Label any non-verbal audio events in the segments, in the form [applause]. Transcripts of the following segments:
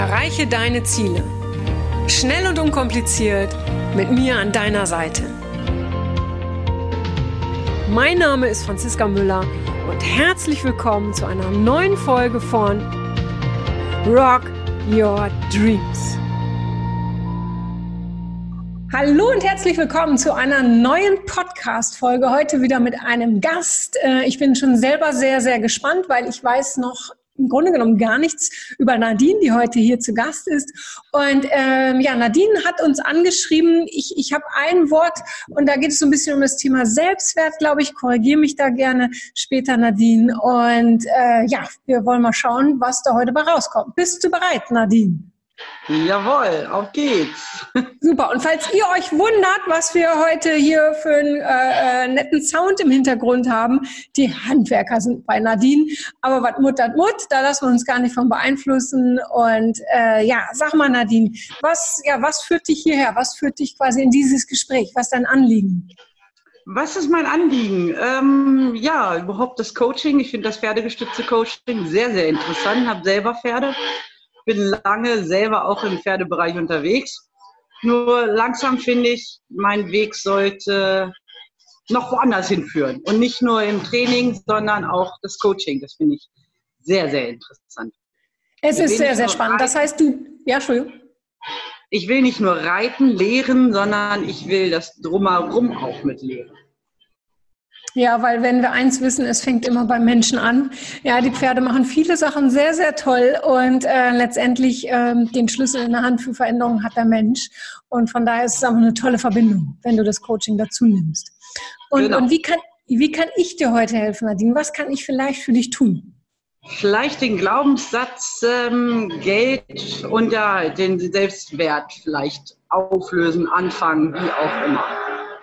Erreiche deine Ziele. Schnell und unkompliziert mit mir an deiner Seite. Mein Name ist Franziska Müller und herzlich willkommen zu einer neuen Folge von Rock Your Dreams. Hallo und herzlich willkommen zu einer neuen Podcast-Folge. Heute wieder mit einem Gast. Äh, ich bin schon selber sehr, sehr gespannt, weil ich weiß noch im Grunde genommen gar nichts über Nadine, die heute hier zu Gast ist. Und ähm, ja, Nadine hat uns angeschrieben, ich, ich habe ein Wort und da geht es so ein bisschen um das Thema Selbstwert, glaube ich. Korrigiere mich da gerne später, Nadine. Und äh, ja, wir wollen mal schauen, was da heute bei rauskommt. Bist du bereit, Nadine? Jawohl, auf geht's. Super. Und falls ihr euch wundert, was wir heute hier für einen äh, äh, netten Sound im Hintergrund haben, die Handwerker sind bei Nadine. Aber was Mut hat Mut, da lassen wir uns gar nicht von beeinflussen. Und äh, ja, sag mal Nadine, was, ja, was führt dich hierher? Was führt dich quasi in dieses Gespräch? Was ist dein Anliegen? Was ist mein Anliegen? Ähm, ja, überhaupt das Coaching. Ich finde das pferdegestützte Coaching sehr, sehr interessant. Habe selber Pferde bin lange selber auch im Pferdebereich unterwegs. Nur langsam finde ich, mein Weg sollte noch woanders hinführen. Und nicht nur im Training, sondern auch das Coaching. Das finde ich sehr, sehr interessant. Es ist sehr, sehr spannend. Das heißt, du, ja, Entschuldigung. Ich will nicht nur reiten, lehren, sondern ich will das drumherum auch mit lehren. Ja, weil wenn wir eins wissen, es fängt immer beim Menschen an. Ja, die Pferde machen viele Sachen sehr, sehr toll und äh, letztendlich ähm, den Schlüssel in der Hand für Veränderungen hat der Mensch. Und von daher ist es einfach eine tolle Verbindung, wenn du das Coaching dazu nimmst. Und, genau. und wie, kann, wie kann ich dir heute helfen, Nadine? Was kann ich vielleicht für dich tun? Vielleicht den Glaubenssatz ähm, Geld und ja, den Selbstwert vielleicht auflösen, anfangen, wie auch immer,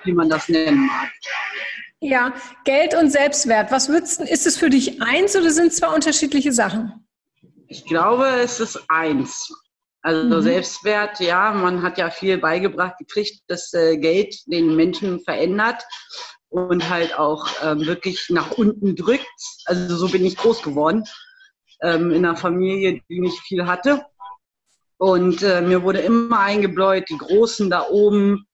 wie man das nennen mag. Ja, Geld und Selbstwert. Was würdest, ist es für dich eins oder sind es zwei unterschiedliche Sachen? Ich glaube, es ist eins. Also mhm. Selbstwert, ja, man hat ja viel beigebracht gekriegt, dass äh, Geld den Menschen verändert und halt auch ähm, wirklich nach unten drückt. Also so bin ich groß geworden ähm, in einer Familie, die nicht viel hatte. Und äh, mir wurde immer eingebläut, die Großen da oben,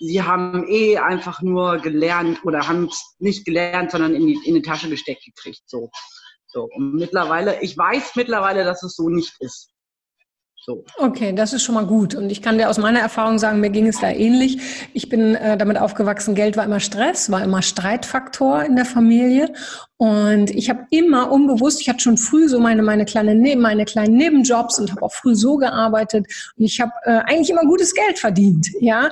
sie haben eh einfach nur gelernt oder haben es nicht gelernt, sondern in die, in die Tasche gesteckt gekriegt. So. so. Und mittlerweile, ich weiß mittlerweile, dass es so nicht ist. So. Okay, das ist schon mal gut. Und ich kann dir aus meiner Erfahrung sagen, mir ging es da ähnlich. Ich bin äh, damit aufgewachsen, Geld war immer Stress, war immer Streitfaktor in der Familie. Und ich habe immer unbewusst, ich hatte schon früh so meine, meine, kleine, meine kleinen Nebenjobs und habe auch früh so gearbeitet. Und ich habe äh, eigentlich immer gutes Geld verdient. Ja,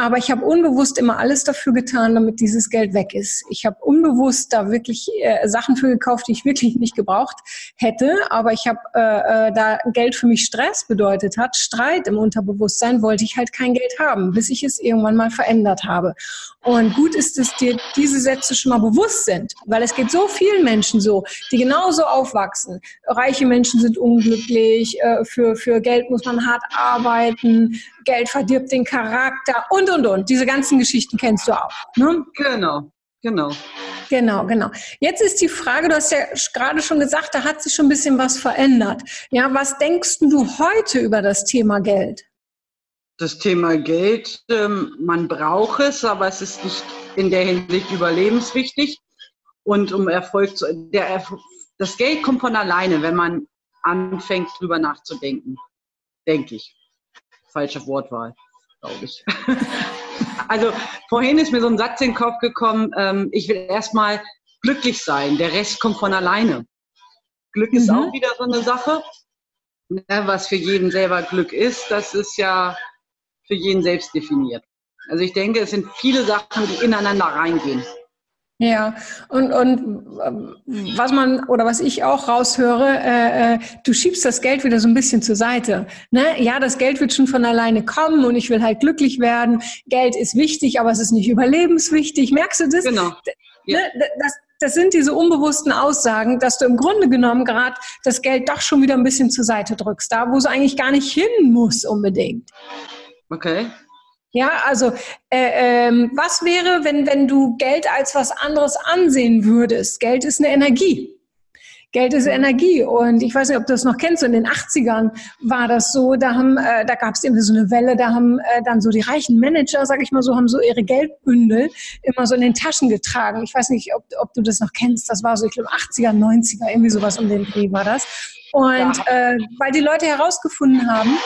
aber ich habe unbewusst immer alles dafür getan, damit dieses Geld weg ist. Ich habe unbewusst da wirklich äh, Sachen für gekauft, die ich wirklich nicht gebraucht hätte. Aber ich habe äh, äh, da Geld für mich Stress bedeutet hat, Streit im Unterbewusstsein, wollte ich halt kein Geld haben, bis ich es irgendwann mal verändert habe. Und gut ist, dass dir diese Sätze schon mal bewusst sind, weil es geht so vielen Menschen so, die genauso aufwachsen. Reiche Menschen sind unglücklich, äh, für, für Geld muss man hart arbeiten, Geld verdirbt den Charakter und, und, und. Diese ganzen Geschichten kennst du auch. Ne? Genau. Genau. Genau, genau. Jetzt ist die Frage, du hast ja gerade schon gesagt, da hat sich schon ein bisschen was verändert. Ja, was denkst du heute über das Thema Geld? das Thema Geld, ähm, man braucht es, aber es ist nicht in der Hinsicht überlebenswichtig. Und um Erfolg zu, der Erf das Geld kommt von alleine, wenn man anfängt, drüber nachzudenken. Denke ich. Falsche Wortwahl, glaube ich. [laughs] also vorhin ist mir so ein Satz in den Kopf gekommen, ähm, ich will erstmal glücklich sein, der Rest kommt von alleine. Glück ist mhm. auch wieder so eine Sache. Ja, was für jeden selber Glück ist, das ist ja für jeden selbst definiert. Also ich denke, es sind viele Sachen, die ineinander reingehen. Ja, und, und äh, was man oder was ich auch raushöre, äh, äh, du schiebst das Geld wieder so ein bisschen zur Seite. Ne? Ja, das Geld wird schon von alleine kommen und ich will halt glücklich werden. Geld ist wichtig, aber es ist nicht überlebenswichtig. Merkst du das? Genau. Ja. Ne? Das, das sind diese unbewussten Aussagen, dass du im Grunde genommen gerade das Geld doch schon wieder ein bisschen zur Seite drückst, da wo es eigentlich gar nicht hin muss unbedingt. Okay. Ja, also äh, ähm, was wäre, wenn, wenn du Geld als was anderes ansehen würdest? Geld ist eine Energie. Geld ist Energie. Und ich weiß nicht, ob du das noch kennst, in den 80ern war das so, da haben, äh, da gab es irgendwie so eine Welle, da haben äh, dann so die reichen Manager, sag ich mal so, haben so ihre Geldbündel immer so in den Taschen getragen. Ich weiß nicht, ob, ob du das noch kennst. Das war so, ich glaube, 80er, 90er, irgendwie sowas um den Dreh war das. Und ja. äh, weil die Leute herausgefunden haben,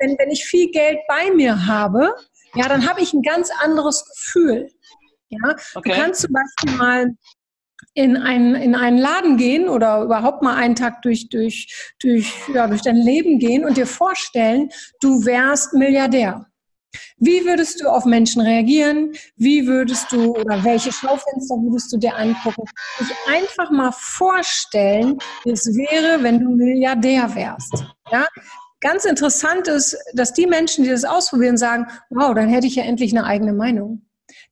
wenn, wenn ich viel Geld bei mir habe, ja, dann habe ich ein ganz anderes Gefühl. Ja, okay. du kannst zum Beispiel mal in einen, in einen Laden gehen oder überhaupt mal einen Tag durch, durch, durch, ja, durch dein Leben gehen und dir vorstellen, du wärst Milliardär. Wie würdest du auf Menschen reagieren? Wie würdest du oder welche Schaufenster würdest du dir angucken? Dich einfach mal vorstellen, wie es wäre, wenn du Milliardär wärst. Ja? Ganz interessant ist, dass die Menschen, die das ausprobieren, sagen, wow, dann hätte ich ja endlich eine eigene Meinung.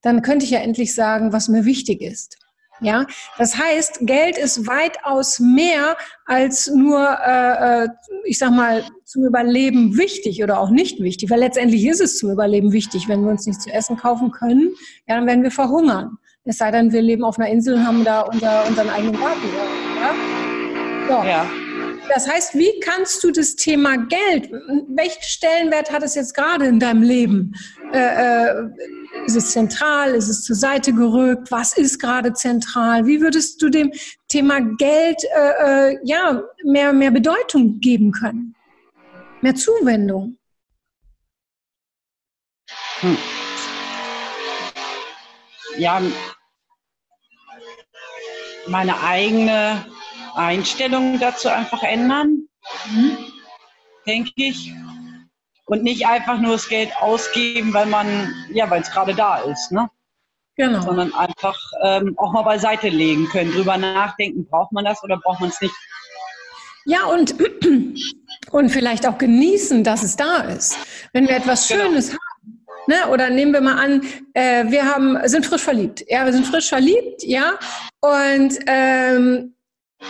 Dann könnte ich ja endlich sagen, was mir wichtig ist. Ja, das heißt, Geld ist weitaus mehr als nur, äh, äh, ich sag mal, zum Überleben wichtig oder auch nicht wichtig, weil letztendlich ist es zum Überleben wichtig. Wenn wir uns nichts zu essen kaufen können, ja, dann werden wir verhungern. Es sei denn, wir leben auf einer Insel und haben da unser, unseren eigenen Garten. Ja? So. ja. Das heißt, wie kannst du das Thema Geld, welchen Stellenwert hat es jetzt gerade in deinem Leben? Äh, äh, ist es zentral? Ist es zur Seite gerückt? Was ist gerade zentral? Wie würdest du dem Thema Geld äh, äh ja, mehr, mehr Bedeutung geben können? Mehr Zuwendung? Hm. Ja, meine eigene Einstellung dazu einfach ändern, mhm. denke ich. Und nicht einfach nur das Geld ausgeben, weil man, ja, weil es gerade da ist, ne? Genau. Sondern einfach ähm, auch mal beiseite legen können, drüber nachdenken, braucht man das oder braucht man es nicht. Ja, und, und vielleicht auch genießen, dass es da ist. Wenn wir etwas genau. Schönes haben, Ne? Oder nehmen wir mal an, äh, wir haben, sind frisch verliebt. Ja, wir sind frisch verliebt, ja. Und ähm,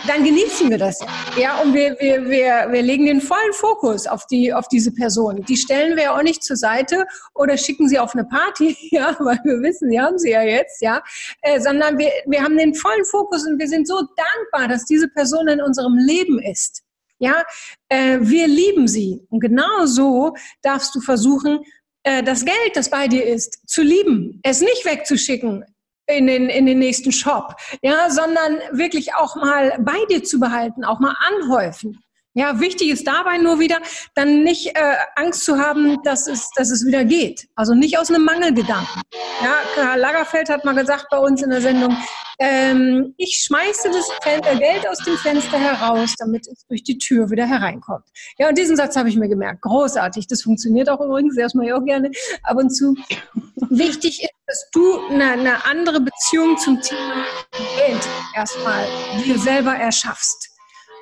dann genießen wir das. Ja, und wir, wir, wir, wir legen den vollen Fokus auf, die, auf diese Person. Die stellen wir auch nicht zur Seite oder schicken sie auf eine Party, [laughs] ja, weil wir wissen, die haben sie ja jetzt, ja, äh, sondern wir, wir haben den vollen Fokus und wir sind so dankbar, dass diese Person in unserem Leben ist. Ja, äh, wir lieben sie. Und genau so darfst du versuchen, äh, das Geld, das bei dir ist, zu lieben, es nicht wegzuschicken, in den, in den nächsten Shop, ja, sondern wirklich auch mal bei dir zu behalten, auch mal anhäufen. Ja, wichtig ist dabei nur wieder, dann nicht äh, Angst zu haben, dass es, dass es wieder geht. Also nicht aus einem Mangelgedanken. Ja, Karl Lagerfeld hat mal gesagt bei uns in der Sendung, ähm, ich schmeiße das äh, Geld aus dem Fenster heraus, damit es durch die Tür wieder hereinkommt. Ja, und diesen Satz habe ich mir gemerkt. Großartig. Das funktioniert auch übrigens, erstmal auch gerne ab und zu. Wichtig ist, dass du eine, eine andere Beziehung zum Thema Geld erstmal dir selber erschaffst.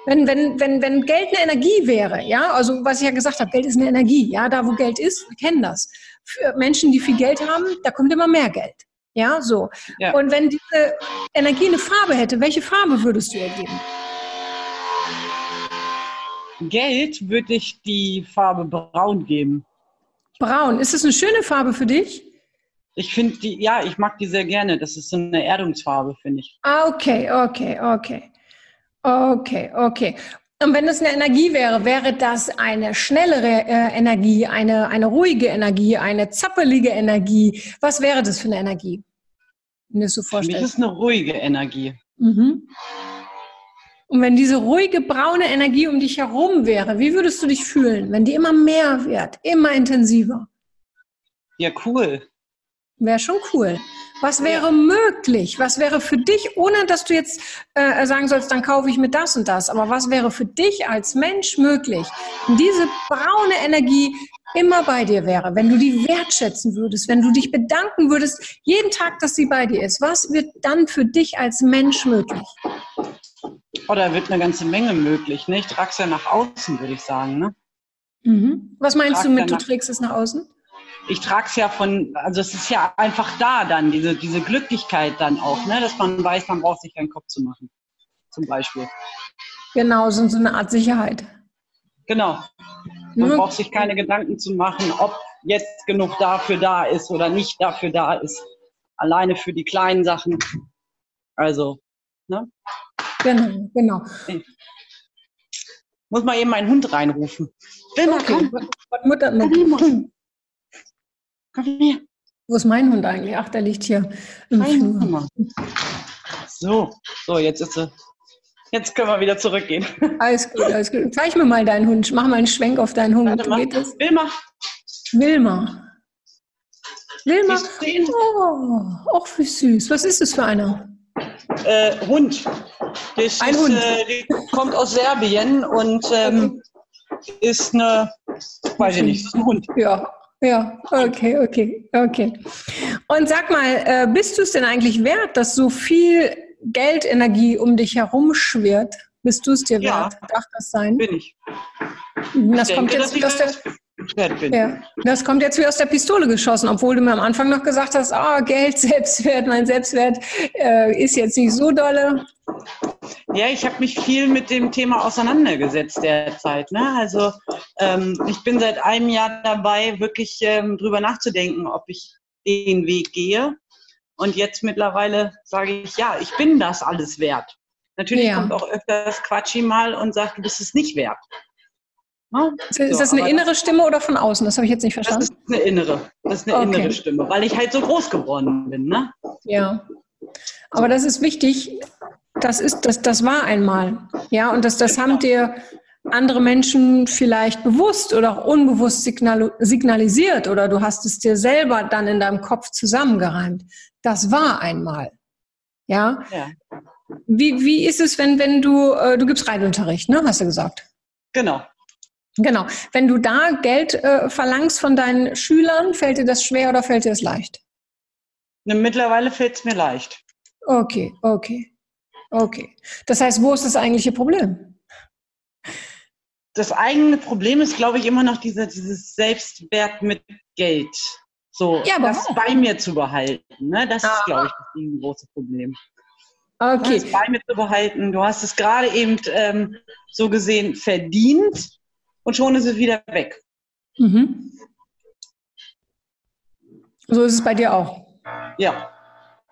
Wenn, wenn, wenn, wenn Geld eine Energie wäre, ja, also was ich ja gesagt habe, Geld ist eine Energie, ja, da wo Geld ist, wir kennen das. Für Menschen, die viel Geld haben, da kommt immer mehr Geld. Ja, so. Ja. Und wenn diese Energie eine Farbe hätte, welche Farbe würdest du ihr geben? Geld würde ich die Farbe braun geben. Braun, ist das eine schöne Farbe für dich? Ich finde die, ja, ich mag die sehr gerne. Das ist so eine Erdungsfarbe, finde ich. Ah, okay, okay, okay. Okay, okay. Und wenn es eine Energie wäre, wäre das eine schnellere äh, Energie, eine, eine ruhige Energie, eine zappelige Energie? Was wäre das für eine Energie? Wenn du es so vorstellst. Für mich ist eine ruhige Energie. Mhm. Und wenn diese ruhige braune Energie um dich herum wäre, wie würdest du dich fühlen, wenn die immer mehr wird, immer intensiver? Ja, cool. Wäre schon cool. Was wäre ja. möglich? Was wäre für dich, ohne dass du jetzt äh, sagen sollst, dann kaufe ich mir das und das, aber was wäre für dich als Mensch möglich, wenn diese braune Energie immer bei dir wäre, wenn du die wertschätzen würdest, wenn du dich bedanken würdest, jeden Tag, dass sie bei dir ist, was wird dann für dich als Mensch möglich? Oh, da wird eine ganze Menge möglich. Ne? Ich trage es ja nach außen, würde ich sagen. Ne? Mhm. Was meinst du mit, du trägst es nach außen? Ich trage es ja von, also es ist ja einfach da dann, diese, diese Glücklichkeit dann auch, ne? dass man weiß, man braucht sich keinen Kopf zu machen, zum Beispiel. Genau, so, so eine Art Sicherheit. Genau. Man mhm. braucht sich keine Gedanken zu machen, ob jetzt genug dafür da ist oder nicht dafür da ist. Alleine für die kleinen Sachen. Also Ne? Genau, genau. Muss mal eben meinen Hund reinrufen. Wilma, okay. komm. Mutter, komm, komm her. Wo ist mein Hund eigentlich? Ach, der liegt hier im Rein, Flur. So, so, jetzt ist er. Jetzt können wir wieder zurückgehen. Alles gut, alles gut. Zeig mir mal deinen Hund. Mach mal einen Schwenk auf deinen Hund. Warte. Geht das? Wilma. Wilma. Wilma. Oh, auch wie süß. Was ist das für einer? Äh, Hund. Das Ein ist, Hund. Äh, die kommt aus Serbien und ähm, ist eine, weiß ich nicht, ist ein Hund. Ja, ja, okay, okay, okay. Und sag mal, äh, bist du es denn eigentlich wert, dass so viel Geldenergie um dich herum schwirrt? Bist du es dir ja, wert? Darf das sein? Bin ich. Das ich kommt denke, jetzt aus der, ja. Das kommt jetzt wie aus der Pistole geschossen, obwohl du mir am Anfang noch gesagt hast, ah, Geld, [laughs] Selbstwert, mein Selbstwert äh, ist jetzt nicht so dolle. Ja, ich habe mich viel mit dem Thema auseinandergesetzt derzeit. Ne? Also ähm, ich bin seit einem Jahr dabei, wirklich ähm, drüber nachzudenken, ob ich den Weg gehe. Und jetzt mittlerweile sage ich, ja, ich bin das alles wert. Natürlich ja. kommt auch öfters Quatschi mal und sagt, du bist es nicht wert. Ne? Ist, so, das eine innere Stimme oder von außen? Das habe ich jetzt nicht verstanden. Das ist eine innere. Das ist eine okay. innere Stimme, weil ich halt so groß geworden bin. Ne? Ja. Aber das ist wichtig. Das ist, das, das war einmal. Ja, und das, das haben dir andere Menschen vielleicht bewusst oder auch unbewusst signal, signalisiert oder du hast es dir selber dann in deinem Kopf zusammengereimt. Das war einmal. Ja. ja. Wie, wie ist es, wenn, wenn du, äh, du gibst Reitunterricht, ne? Hast du gesagt? Genau. Genau. Wenn du da Geld äh, verlangst von deinen Schülern, fällt dir das schwer oder fällt dir das leicht? Ne, mittlerweile fällt es mir leicht. Okay, okay, okay. Das heißt, wo ist das eigentliche Problem? Das eigene Problem ist, glaube ich, immer noch dieser, dieses Selbstwert mit Geld. So, ja, das bei mir zu behalten. Ne? Das ah. ist, glaube ich, das große Problem. Okay. Das bei mir zu behalten. Du hast es gerade eben ähm, so gesehen verdient und schon ist es wieder weg. Mhm. So ist es bei dir auch. Ja.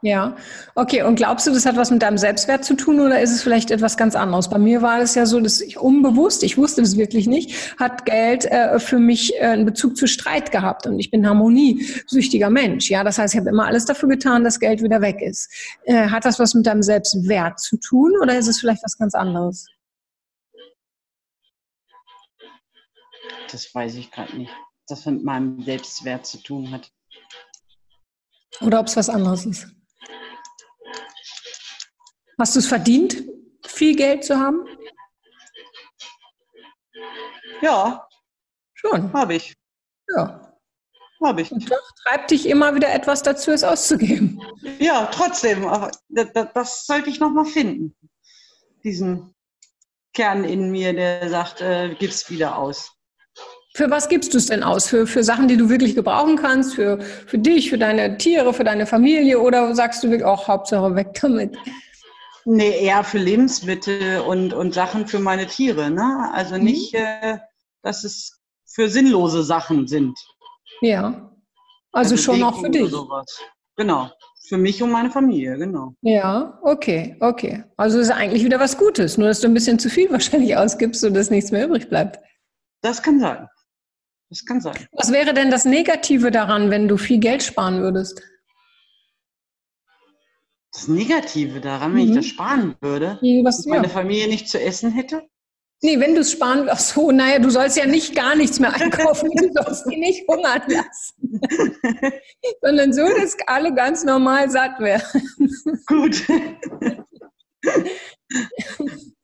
Ja, okay. Und glaubst du, das hat was mit deinem Selbstwert zu tun oder ist es vielleicht etwas ganz anderes? Bei mir war es ja so, dass ich unbewusst, ich wusste das wirklich nicht, hat Geld äh, für mich äh, einen Bezug zu Streit gehabt und ich bin harmoniesüchtiger Mensch. Ja, das heißt, ich habe immer alles dafür getan, dass Geld wieder weg ist. Äh, hat das was mit deinem Selbstwert zu tun oder ist es vielleicht was ganz anderes? Das weiß ich gerade nicht. Das mit meinem Selbstwert zu tun hat. Oder ob es was anderes ist. Hast du es verdient, viel Geld zu haben? Ja. Schon. Habe ich. Ja. Habe ich. Und doch treibt dich immer wieder etwas dazu, es auszugeben. Ja, trotzdem. Aber das, sollte ich noch mal finden. Diesen Kern in mir, der sagt, äh, gib's wieder aus. Für was gibst du es denn aus? Für, für Sachen, die du wirklich gebrauchen kannst? Für, für dich, für deine Tiere, für deine Familie? Oder sagst du wirklich auch Hauptsache weg damit? Nee, eher für Lebensmittel und, und Sachen für meine Tiere. Ne? Also mhm. nicht, äh, dass es für sinnlose Sachen sind. Ja. Also, also schon auch für dich. Sowas. Genau. Für mich und meine Familie, genau. Ja, okay, okay. Also ist eigentlich wieder was Gutes, nur dass du ein bisschen zu viel [laughs] wahrscheinlich ausgibst, sodass nichts mehr übrig bleibt. Das kann sein. Das kann sein. Was wäre denn das Negative daran, wenn du viel Geld sparen würdest? Das Negative daran, wenn mhm. ich das sparen würde, Was, dass meine Familie nicht zu essen hätte? Nee, wenn du es sparen, ach so, naja, du sollst ja nicht gar nichts mehr einkaufen, du sollst die nicht hungern lassen. [laughs] Sondern so, dass alle ganz normal satt werden. Gut. [laughs]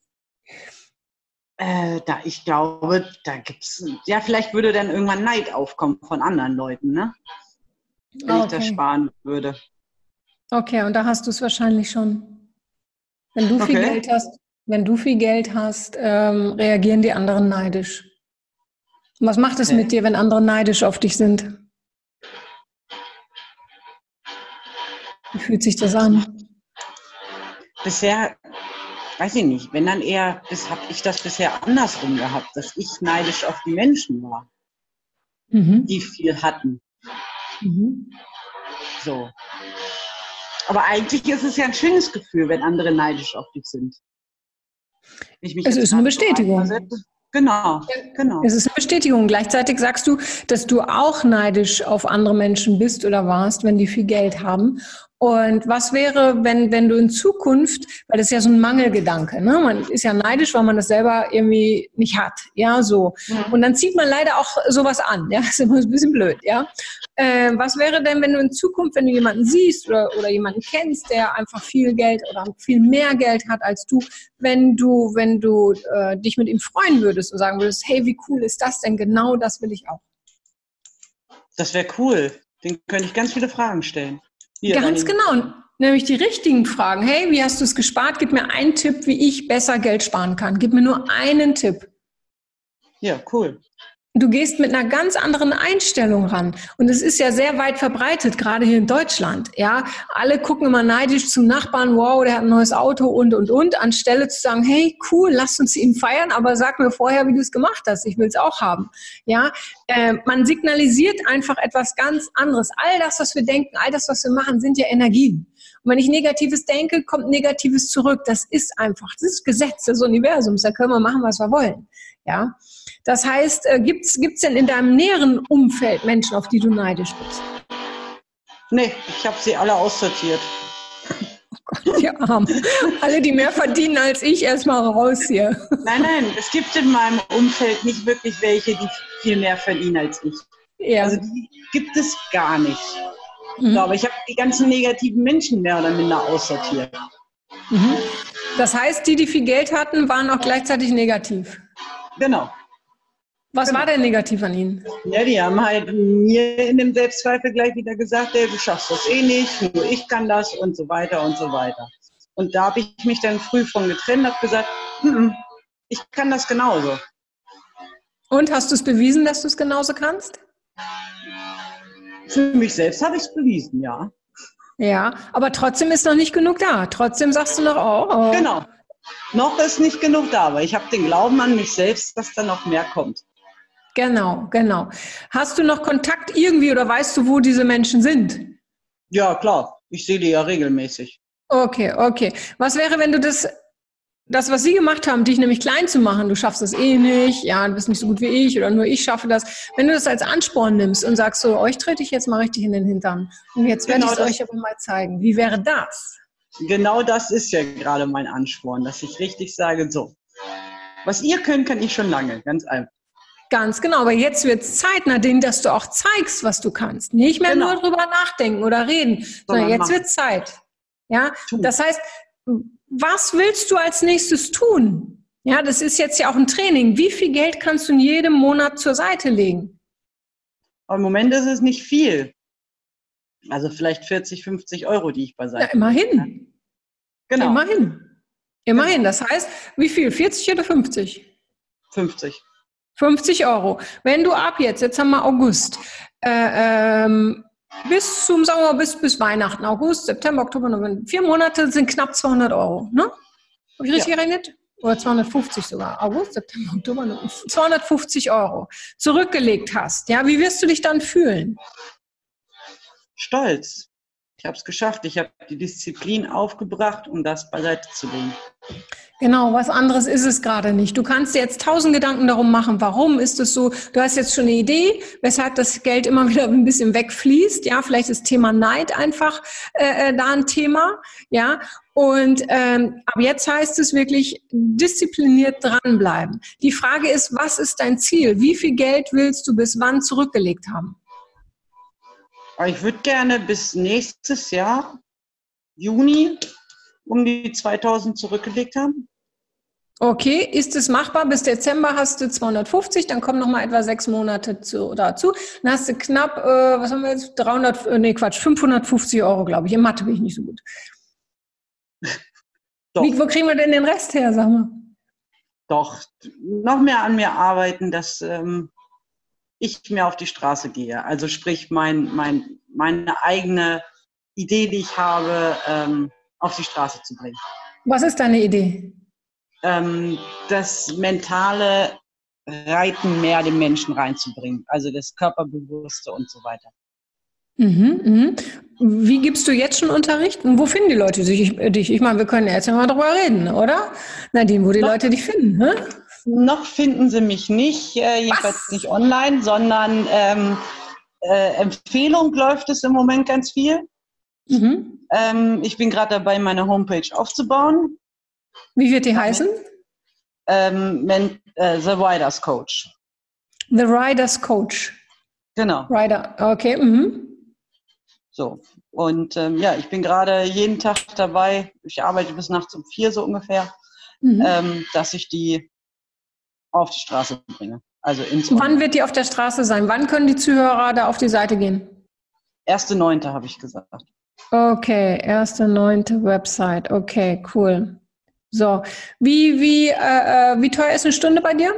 Äh, da, ich glaube, da gibt es, ja, vielleicht würde dann irgendwann Neid aufkommen von anderen Leuten, ne? Wenn okay. ich das sparen würde. Okay, und da hast du es wahrscheinlich schon. Wenn du viel okay. Geld hast, wenn du viel Geld hast, ähm, reagieren die anderen neidisch. Und was macht es okay. mit dir, wenn andere neidisch auf dich sind? Wie fühlt sich das an? Bisher weiß ich nicht, wenn dann eher, das habe ich das bisher andersrum gehabt, dass ich neidisch auf die Menschen war, mhm. die viel hatten. Mhm. So. Aber eigentlich ist es ja ein schönes Gefühl, wenn andere neidisch auf dich sind. es ist eine Bestätigung. Genau, genau. Es ist eine Bestätigung. Gleichzeitig sagst du, dass du auch neidisch auf andere Menschen bist oder warst, wenn die viel Geld haben. Und was wäre, wenn, wenn du in Zukunft, weil das ist ja so ein Mangelgedanke, ne? man ist ja neidisch, weil man das selber irgendwie nicht hat, ja, so. Mhm. Und dann zieht man leider auch sowas an, ja, das [laughs] ist immer ein bisschen blöd, ja. Äh, was wäre denn, wenn du in Zukunft, wenn du jemanden siehst oder, oder jemanden kennst, der einfach viel Geld oder viel mehr Geld hat als du, wenn du, wenn du äh, dich mit ihm freuen würdest und sagen würdest, hey, wie cool ist das denn? Genau das will ich auch. Das wäre cool. Den könnte ich ganz viele Fragen stellen. Hier, Ganz genau. Nämlich die richtigen Fragen. Hey, wie hast du es gespart? Gib mir einen Tipp, wie ich besser Geld sparen kann. Gib mir nur einen Tipp. Ja, cool. Du gehst mit einer ganz anderen Einstellung ran. Und es ist ja sehr weit verbreitet, gerade hier in Deutschland. Ja, alle gucken immer neidisch zum Nachbarn, wow, der hat ein neues Auto und, und, und, anstelle zu sagen, hey, cool, lass uns ihn feiern, aber sag mir vorher, wie du es gemacht hast. Ich will es auch haben. Ja, äh, man signalisiert einfach etwas ganz anderes. All das, was wir denken, all das, was wir machen, sind ja Energien. Und wenn ich Negatives denke, kommt Negatives zurück. Das ist einfach, das ist Gesetz des Universums. Da können wir machen, was wir wollen. Ja. Das heißt, äh, gibt es denn in deinem näheren Umfeld Menschen, auf die du neidisch bist? Nee, ich habe sie alle aussortiert. Gott, [laughs] die Armen. Alle, die mehr verdienen als ich, erstmal raus hier. Nein, nein, es gibt in meinem Umfeld nicht wirklich welche, die viel mehr verdienen als ich. Ja. Also die gibt es gar nicht. Mhm. Ich glaube, ich habe die ganzen negativen Menschen mehr oder minder aussortiert. Mhm. Das heißt, die, die viel Geld hatten, waren auch gleichzeitig negativ. Genau. Was genau. war denn negativ an Ihnen? Ja, die haben halt mir in dem Selbstzweifel gleich wieder gesagt, hey, du schaffst das eh nicht, nur ich kann das und so weiter und so weiter. Und da habe ich mich dann früh von getrennt, habe gesagt, N -n, ich kann das genauso. Und hast du es bewiesen, dass du es genauso kannst? Für mich selbst habe ich es bewiesen, ja. Ja, aber trotzdem ist noch nicht genug da. Trotzdem sagst du noch, oh, oh. Genau. Noch ist nicht genug da, aber ich habe den Glauben an mich selbst, dass da noch mehr kommt. Genau, genau. Hast du noch Kontakt irgendwie oder weißt du, wo diese Menschen sind? Ja, klar. Ich sehe die ja regelmäßig. Okay, okay. Was wäre, wenn du das, das, was sie gemacht haben, dich nämlich klein zu machen, du schaffst das eh nicht, ja, du bist nicht so gut wie ich oder nur ich schaffe das. Wenn du das als Ansporn nimmst und sagst so, euch trete ich jetzt mal richtig in den Hintern und jetzt werde genau ich es euch aber mal zeigen. Wie wäre das? Genau das ist ja gerade mein Ansporn, dass ich richtig sage, so, was ihr könnt, kann ich schon lange, ganz einfach. Ganz genau, aber jetzt wird es Zeit, Nadine, dass du auch zeigst, was du kannst. Nicht mehr genau. nur drüber nachdenken oder reden, sondern, sondern jetzt wird Zeit. Ja, tun. das heißt, was willst du als nächstes tun? Ja, das ist jetzt ja auch ein Training. Wie viel Geld kannst du in jedem Monat zur Seite legen? Im Moment ist es nicht viel. Also vielleicht 40, 50 Euro, die ich beiseite. Ja, immerhin. Genau. Immerhin. Immerhin. Das heißt, wie viel? 40 oder 50? 50. 50 Euro. Wenn du ab jetzt, jetzt haben wir August, äh, ähm, bis zum Sommer, bis, bis Weihnachten, August, September, Oktober, November, vier Monate sind knapp 200 Euro. Ne? Habe ich richtig ja. gerechnet? Oder 250 sogar. August, September, Oktober, November. 250 Euro zurückgelegt hast. Ja, wie wirst du dich dann fühlen? Stolz. Ich habe es geschafft. Ich habe die Disziplin aufgebracht, um das beiseite zu legen. Genau, was anderes ist es gerade nicht. Du kannst dir jetzt tausend Gedanken darum machen, warum ist es so. Du hast jetzt schon eine Idee, weshalb das Geld immer [laughs] wieder ein bisschen wegfließt. Ja, vielleicht ist Thema Neid einfach äh, äh, da ein Thema. Ja, und ähm, ab jetzt heißt es wirklich diszipliniert dranbleiben. Die Frage ist, was ist dein Ziel? Wie viel Geld willst du bis wann zurückgelegt haben? Ich würde gerne bis nächstes Jahr, Juni, um die 2000 zurückgelegt haben. Okay, ist es machbar? Bis Dezember hast du 250, dann kommen noch mal etwa sechs Monate zu, dazu. Dann hast du knapp, äh, was haben wir jetzt? 300, äh, nee, Quatsch, 550 Euro, glaube ich. In Mathe bin ich nicht so gut. [laughs] Doch. Wie, wo kriegen wir denn den Rest her, sag mal? Doch, noch mehr an mir arbeiten, dass ähm, ich mehr auf die Straße gehe. Also sprich, mein, mein, meine eigene Idee, die ich habe, ähm, auf die Straße zu bringen. Was ist deine Idee? Ähm, das mentale Reiten mehr den Menschen reinzubringen, also das Körperbewusste und so weiter. Mhm, mhm. Wie gibst du jetzt schon Unterricht? Und wo finden die Leute sich, dich? Ich meine, wir können jetzt ja mal drüber reden, oder? Nadine, wo die Leute dich finden, ne? Noch finden sie mich nicht, äh, jedenfalls nicht online, sondern ähm, äh, Empfehlung läuft es im Moment ganz viel. Mhm. Ähm, ich bin gerade dabei, meine Homepage aufzubauen. Wie wird die heißen? Ähm, äh, The Riders Coach. The Riders Coach. Genau. Rider, okay. Mhm. So. Und ähm, ja, ich bin gerade jeden Tag dabei, ich arbeite bis nachts um vier so ungefähr, mhm. ähm, dass ich die auf die Straße bringe. Also ins Wann wird die auf der Straße sein? Wann können die Zuhörer da auf die Seite gehen? Erste Neunte, habe ich gesagt. Okay, erste Neunte Website. Okay, cool. So, wie, wie, äh, äh wie teuer ist eine Stunde bei dir?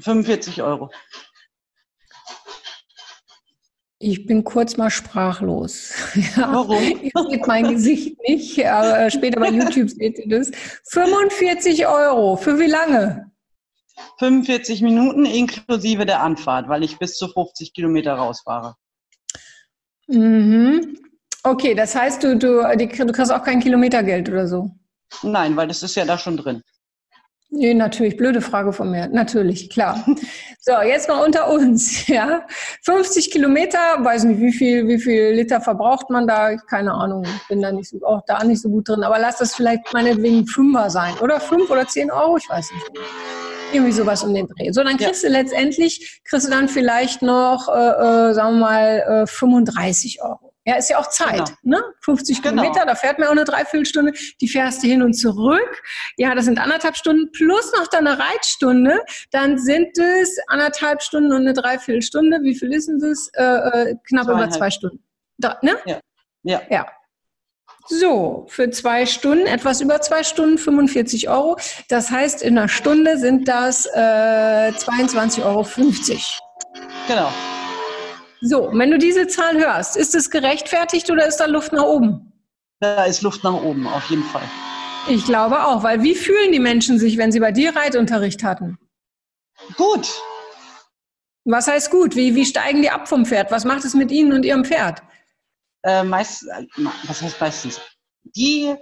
45 Euro. Ich bin kurz mal sprachlos. [laughs] Ja, Warum? Ihr seht mein Gesicht nicht, aber später bei YouTube seht ihr das. 45 Euro. Für wie lange? 45 Minuten inklusive der Anfahrt, weil ich bis zu 50 Kilometer rausfahre. Mhm. Okay, das heißt, du, du, du kriegst auch kein Kilometergeld oder so? Nein, weil das ist ja da schon drin. Nee, natürlich, blöde Frage von mir. Natürlich, klar. So, jetzt mal unter uns, [laughs] ja. 50 Kilometer, weiß nicht, wie viel, wie viel Liter verbraucht man da? Keine Ahnung, ich bin da nicht so, auch da nicht so gut drin. Aber lass das vielleicht meinetwegen Fünfer sein. Oder fünf oder zehn Euro, ich weiß nicht. Irgendwie sowas um den Dreh. So, dann kriegst ja. du letztendlich, kriegst du dann vielleicht noch, äh, äh, sagen wir mal, äh, 35 Euro. Ja, ist ja auch Zeit. Genau. Ne? 50 genau. Kilometer, da fährt man auch eine Dreiviertelstunde. Die fährst du hin und zurück. Ja, das sind anderthalb Stunden plus noch deine Reitstunde. Dann sind es anderthalb Stunden und eine Dreiviertelstunde. Wie viel ist denn das? Äh, äh, knapp über zwei Stunden. Da, ne? Ja. ja. Ja. So, für zwei Stunden, etwas über zwei Stunden, 45 Euro. Das heißt, in einer Stunde sind das äh, 22,50 Euro. Genau. So, wenn du diese Zahl hörst, ist es gerechtfertigt oder ist da Luft nach oben? Da ist Luft nach oben, auf jeden Fall. Ich glaube auch, weil wie fühlen die Menschen sich, wenn sie bei dir Reitunterricht hatten? Gut. Was heißt gut? Wie, wie steigen die ab vom Pferd? Was macht es mit ihnen und ihrem Pferd? Äh, meist, was heißt meistens? Die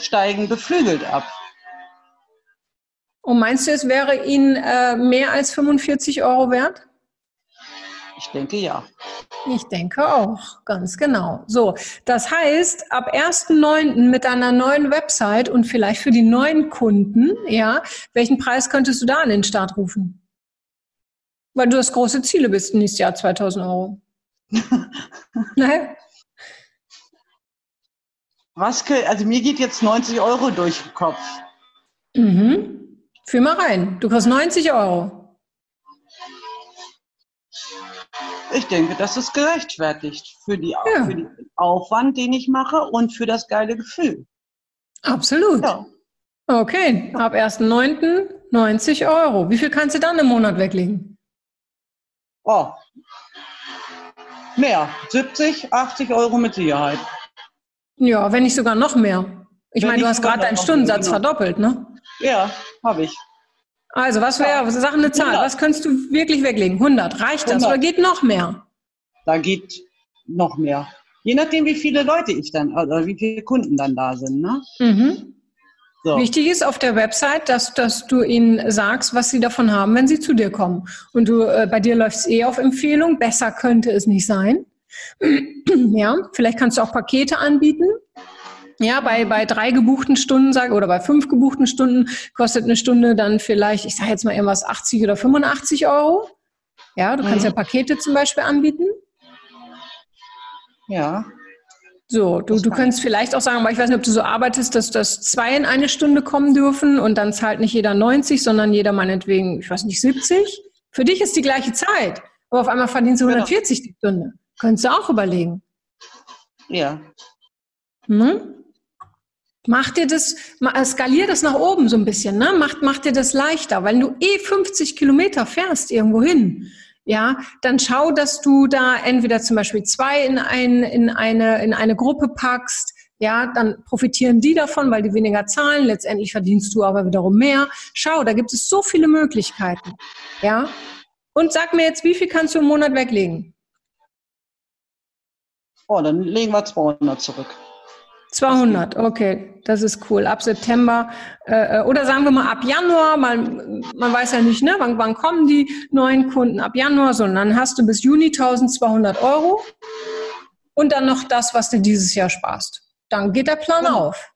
steigen beflügelt ab. Und meinst du, es wäre ihnen äh, mehr als 45 Euro wert? Ich denke ja. Ich denke auch, ganz genau. So, das heißt, ab 1.9. mit deiner neuen Website und vielleicht für die neuen Kunden, ja, welchen Preis könntest du da an den Start rufen? Weil du das große Ziele bist nächstes Jahr 2000 Euro. [laughs] ne? Was, also mir geht jetzt 90 Euro durch den Kopf. Mhm. Fühl mal rein. Du kriegst 90 Euro. Ich denke, das ist gerechtfertigt für, die, ja. für den Aufwand, den ich mache und für das geile Gefühl. Absolut. Ja. Okay, ab 1.9. 90 Euro. Wie viel kannst du dann im Monat weglegen? Oh, mehr. 70, 80 Euro mit Sicherheit. Ja, wenn nicht sogar noch mehr. Ich meine, du hast gerade deinen Stundensatz genau. verdoppelt, ne? Ja, habe ich. Also, was wäre, ja. sag eine Zahl, 100. was könntest du wirklich weglegen? 100, reicht 100. das oder geht noch mehr? Da geht noch mehr. Je nachdem, wie viele Leute ich dann, oder wie viele Kunden dann da sind. Ne? Mhm. So. Wichtig ist auf der Website, dass, dass du ihnen sagst, was sie davon haben, wenn sie zu dir kommen. Und du, äh, bei dir läuft es eh auf Empfehlung. Besser könnte es nicht sein. [clears throat] ja, vielleicht kannst du auch Pakete anbieten. Ja, bei, bei drei gebuchten Stunden sage oder bei fünf gebuchten Stunden kostet eine Stunde dann vielleicht, ich sage jetzt mal irgendwas 80 oder 85 Euro. Ja, du kannst mhm. ja Pakete zum Beispiel anbieten. Ja. So, du, du könntest vielleicht auch sagen, aber ich weiß nicht, ob du so arbeitest, dass das zwei in eine Stunde kommen dürfen und dann zahlt nicht jeder 90, sondern jeder meinetwegen, ich weiß nicht, 70. Für dich ist die gleiche Zeit, aber auf einmal verdienst du 140 genau. die Stunde. Könntest du auch überlegen. Ja. Hm? Mach dir das, skalier das nach oben so ein bisschen, ne? Mach, mach dir das leichter, weil du eh 50 Kilometer fährst irgendwo hin. Ja, dann schau, dass du da entweder zum Beispiel zwei in, ein, in, eine, in eine Gruppe packst. Ja, dann profitieren die davon, weil die weniger zahlen. Letztendlich verdienst du aber wiederum mehr. Schau, da gibt es so viele Möglichkeiten. Ja. Und sag mir jetzt, wie viel kannst du im Monat weglegen? Oh, dann legen wir 200 zurück. 200, okay, das ist cool. Ab September äh, äh, oder sagen wir mal ab Januar, man, man weiß ja nicht, ne, wann, wann kommen die neuen Kunden ab Januar, sondern dann hast du bis Juni 1200 Euro und dann noch das, was du dieses Jahr sparst. Dann geht der Plan ja. auf.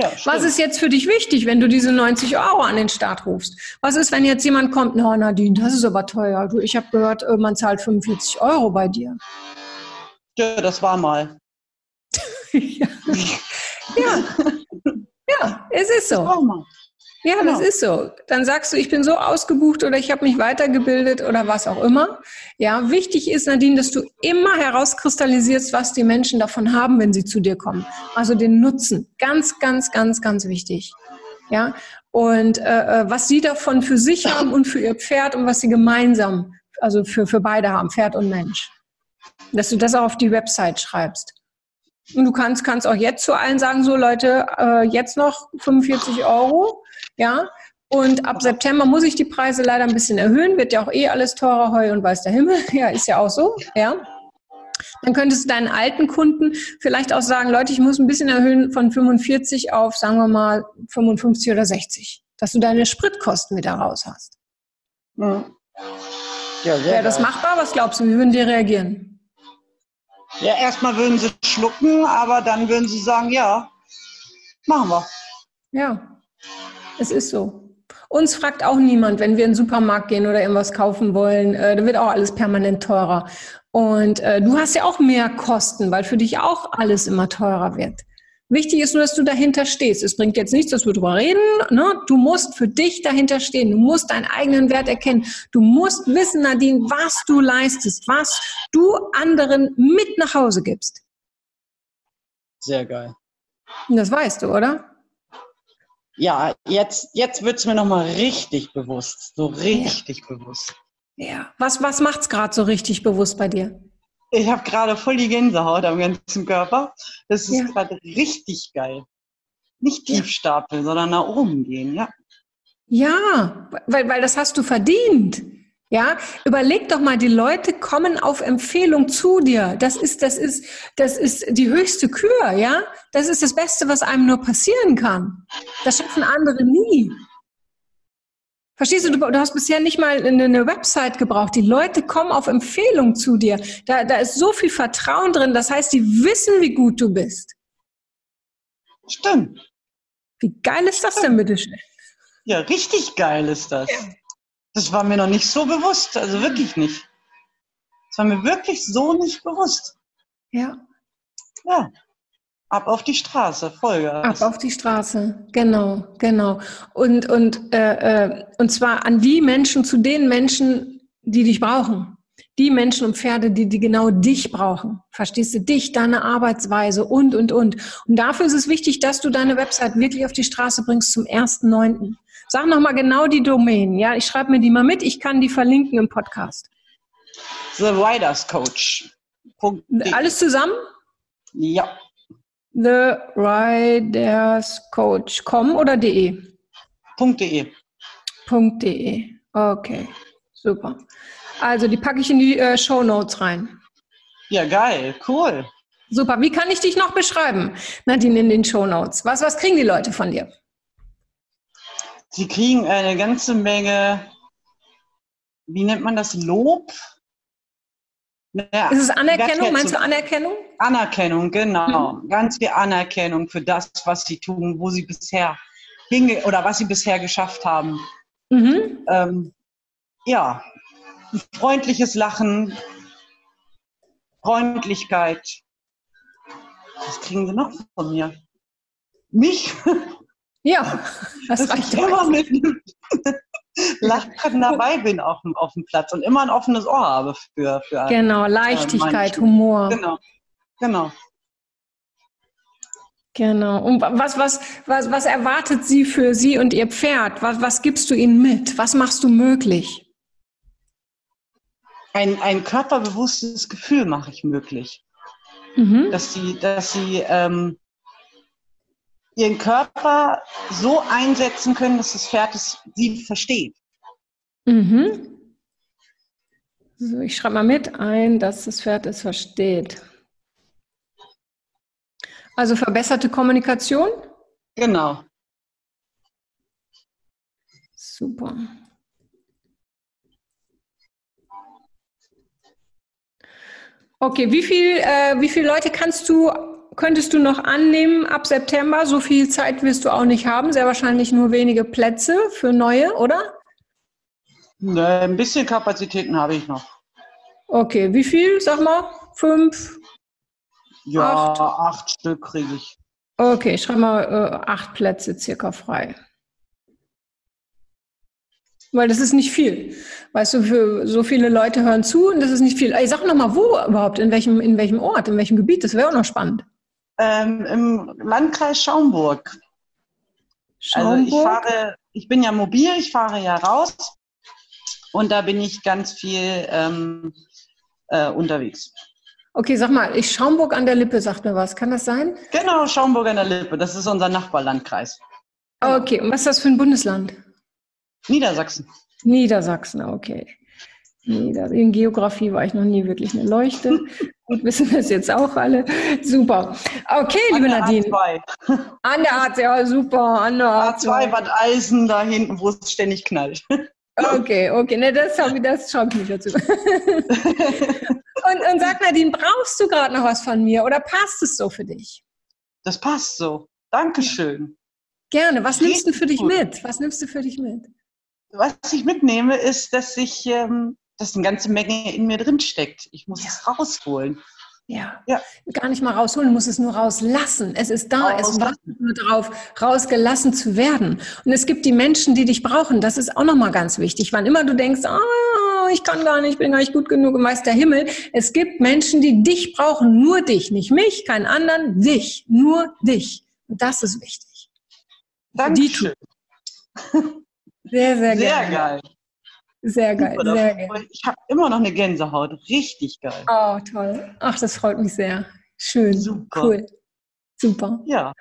Ja, was ist jetzt für dich wichtig, wenn du diese 90 Euro an den Start rufst? Was ist, wenn jetzt jemand kommt, na Nadine, das ist aber teuer. Du, ich habe gehört, äh, man zahlt 45 Euro bei dir. Ja, das war mal. [laughs] ja. Ja. ja, es ist so. Ja, genau. das ist so. Dann sagst du, ich bin so ausgebucht oder ich habe mich weitergebildet oder was auch immer. Ja, wichtig ist, Nadine, dass du immer herauskristallisierst, was die Menschen davon haben, wenn sie zu dir kommen. Also den Nutzen. Ganz, ganz, ganz, ganz wichtig. Ja, und äh, äh was sie davon für sich haben und für ihr Pferd und was sie gemeinsam, also für, für beide haben, Pferd und Mensch. Dass du das auch auf die Website schreibst. Und du kannst, kannst auch jetzt zu allen sagen, so Leute, äh, jetzt noch 45 Euro, ja. Und ab September muss ich die Preise leider ein bisschen erhöhen, wird ja auch eh alles teurer, Heu und weiß der Himmel. [laughs] Ja, ist ja auch so, ja. Dann könntest du deinen alten Kunden vielleicht auch sagen, Leute, ich muss ein bisschen erhöhen von 45 auf, sagen wir mal, 55 oder 60, dass du deine Spritkosten wieder raus hast. Mhm. Ja, Wäre das machbar? Was glaubst du, wie würden die reagieren? Ja, erstmal würden sie schlucken, aber dann würden sie sagen, ja, machen wir. Ja, es ist so. Uns fragt auch niemand, wenn wir in den Supermarkt gehen oder irgendwas kaufen wollen, äh, da wird auch alles permanent teurer. Und äh, du hast ja auch mehr Kosten, weil für dich auch alles immer teurer wird. Wichtig ist nur, dass du dahinter stehst. Es bringt jetzt nichts, dass wir drüber reden. Ne? Du musst für dich dahinter stehen. Du musst deinen eigenen Wert erkennen. Du musst wissen, Nadine, was du leistest, was du anderen mit nach Hause gibst. Sehr geil. Das weißt du, oder? Ja, jetzt, jetzt wird es mir nochmal richtig bewusst. So richtig ja. bewusst. Ja. Was, was macht es gerade so richtig bewusst bei dir? Ich habe gerade voll die Gänsehaut am ganzen Körper. Das ist ja. gerade richtig geil. Nicht tief stapeln, sondern nach oben gehen, ja. Ja, weil, weil das hast du verdient. Ja, überleg doch mal, die Leute kommen auf Empfehlung zu dir. Das ist, das ist, das ist die höchste Kür, ja. Das ist das Beste, was einem nur passieren kann. Das schaffen andere nie. Verstehst du, du, du hast bisher nicht mal eine, eine, Website gebraucht. Die Leute kommen auf Empfehlung zu dir. Da, da ist so viel Vertrauen drin. Das heißt, die wissen, wie gut du bist. Stimmt. Wie geil ist das denn, bitte schön? Ja, richtig geil ist das. Das war mir noch nicht so bewusst. Also wirklich nicht. Das war mir wirklich so nicht bewusst. Ja. Ja. Ab auf die Straße, Vollgas. Ab auf die Straße, genau, genau. Und, und, äh, äh, und zwar an die Menschen, zu den Menschen, die dich brauchen. Die Menschen und Pferde, die, die genau dich brauchen. Verstehst du? Dich, deine Arbeitsweise und, und, und. Und dafür ist es wichtig, dass du deine Website wirklich auf die Straße bringst zum 1.9. Sag nochmal genau die Domain. Ja, ich schreibe mir die mal mit. Ich kann die verlinken im Podcast. The Riders Coach. Alles zusammen? Ja. The Riders Coach.com oder de? .de. .de. Okay, super. Also die packe ich in die äh, Show Notes rein. Ja, geil, cool. Super. Wie kann ich dich noch beschreiben, Nadine, in den Show Notes? Was, was kriegen die Leute von dir? Sie kriegen eine ganze Menge, wie nennt man das, Lob? Ja, ist es Anerkennung? Meinst du Anerkennung? Anerkennung, genau. Mhm. Ganz viel Anerkennung für das, was sie tun, wo sie bisher hinge oder was sie bisher geschafft haben. Mhm. Ähm, ja, freundliches Lachen, Freundlichkeit. Was kriegen sie noch von mir? Mich? Ja, [laughs] das, reicht immer mit [laughs] Lachen dabei bin auf dem, auf dem Platz und immer ein offenes Ohr habe für. für genau, Leichtigkeit, äh, Humor. Genau, genau. Genau. Und was, was, was, was erwartet sie für sie und ihr Pferd? Was, was gibst du ihnen mit? Was machst du möglich? Ein, ein körperbewusstes Gefühl mache ich möglich. Mhm. Dass sie, dass sie ähm, ihren Körper so einsetzen können, dass das Pferd es sie versteht. Mhm. So, ich schreibe mal mit ein, dass das Pferd es versteht. Also verbesserte Kommunikation? Genau. Super. Okay, wie viel, äh, wie viele Leute kannst du, könntest du noch annehmen ab September? So viel Zeit wirst du auch nicht haben. Sehr wahrscheinlich nur wenige Plätze für neue, oder? Ne, ein bisschen Kapazitäten habe ich noch. Okay, wie viel? Sag mal, fünf? Ja, acht, acht Stück kriege ich. Okay, schreib mal äh, acht Plätze circa frei. Weil das ist nicht viel. Weißt du, für so viele Leute hören zu und das ist nicht viel. Ich sag noch mal, wo überhaupt? In welchem, in welchem Ort? In welchem Gebiet? Das wäre auch noch spannend. Ähm, Im Landkreis Schaumburg. Schaumburg. Also ich fahre, ich bin ja mobil, ich fahre ja raus und da bin ich ganz viel ähm, äh, unterwegs. Okay, sag mal, ich Schaumburg an der Lippe sagt mir was. Kann das sein? Genau, Schaumburg an der Lippe. Das ist unser Nachbarlandkreis. Okay, und was ist das für ein Bundesland? Niedersachsen. Niedersachsen, okay. In Geografie war ich noch nie wirklich eine Leuchte. [laughs] Gut, wissen wir es jetzt auch alle. Super. Okay, an liebe Nadine. A2. An der A2, ja, super. An der A2. A2 Bad Eisen, da hinten, wo es ständig knallt. Okay, okay, ne, das, das schaut mich dazu. und, und sag Nadine, brauchst du gerade noch was von mir oder passt es so für dich? Das passt so. Dankeschön. Gerne. Was nimmst du für dich mit? Was nimmst du für dich mit? Was ich mitnehme, ist, dass ich, ähm, dass eine ganze Menge in mir drin steckt. Ich muss ja. es rausholen. Ja. ja. Gar nicht mal rausholen, muss es nur rauslassen. Es ist da, es wartet nur darauf, rausgelassen zu werden. Und es gibt die Menschen, die dich brauchen. Das ist auch nochmal ganz wichtig. Wann immer du denkst, ah, ich kann gar nicht, bin gar nicht gut genug, weiß der Himmel. Es gibt Menschen, die dich brauchen, nur dich. Nicht mich, keinen anderen, dich. Nur dich. Und das ist wichtig. Dankeschön. Sehr, sehr, sehr geil. Sehr geil, Super, sehr geil. Ich habe immer noch eine Gänsehaut. Richtig geil. Oh, toll. Ach, das freut mich sehr. Schön. Super. Cool. Super. Ja.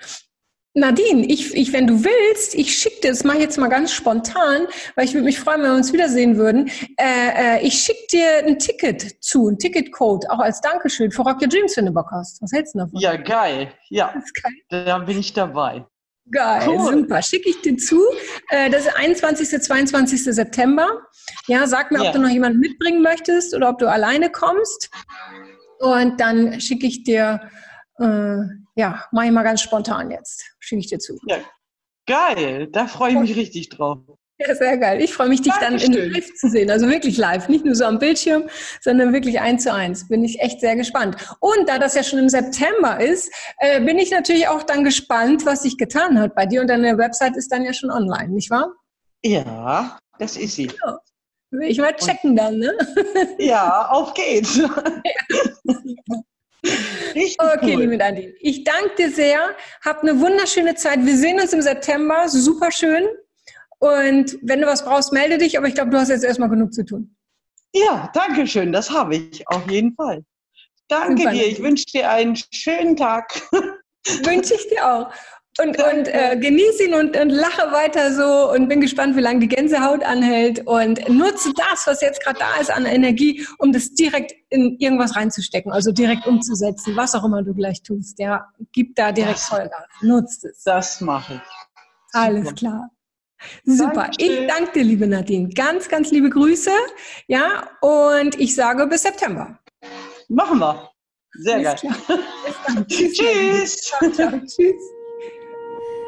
Nadine, ich, ich, wenn du willst, ich schicke dir, das mache ich jetzt mal ganz spontan, weil ich würde mich freuen, wenn wir uns wiedersehen würden. Äh, äh, ich schicke dir ein Ticket zu, ein Ticketcode, auch als Dankeschön für Rock Your Dreams, wenn du Bock hast. Was hältst du davon? Ja, geil. Ja, geil. da bin ich dabei. Geil, cool. super. Schicke ich dir zu. Äh, das ist 21. 22. September. Ja, sag mir, ja. ob du noch jemanden mitbringen möchtest oder ob du alleine kommst. Und dann schicke ich dir, äh, ja, mache ich mal ganz spontan jetzt. Schicke ich dir zu. Ja, geil. Da freue ich mich richtig drauf. Ja, sehr geil. Ich freue mich, dich Dankeschön. dann in live zu sehen. Also wirklich live. Nicht nur so am Bildschirm, sondern wirklich eins zu eins. Bin ich echt sehr gespannt. Und da das ja schon im September ist, äh, bin ich natürlich auch dann gespannt, was sich getan hat bei dir. Und deine Website ist dann ja schon online, nicht wahr? Ja, das ist sie. Ja. Ich mal checken dann, ne? [laughs] Ja, auf geht's. [laughs] Richtig okay, cool. liebe Nadine. Ich danke dir sehr. Hab eine wunderschöne Zeit. Wir sehen uns im September. Super schön. Und wenn du was brauchst, melde dich, aber ich glaube, du hast jetzt erstmal genug zu tun. Ja, danke schön, das habe ich auf jeden Fall. Danke Super. dir, ich wünsche dir einen schönen Tag. [laughs] Wünsche ich dir auch. Und, und äh, genieße ihn und, und lache weiter so und bin gespannt, wie lange die Gänsehaut anhält. Und nutze das, was jetzt gerade da ist an Energie, um das direkt in irgendwas reinzustecken, also direkt umzusetzen, was auch immer du gleich tust. Ja, gib da direkt Vollgas. Nutzt es. Das mache ich. Alles klar. Super. Dankeschön. Ich danke dir, liebe Nadine. Ganz, ganz liebe Grüße. Ja, und ich sage bis September. Machen wir. Sehr geil. [laughs] Tschüss. Ciao, ciao. Tschüss.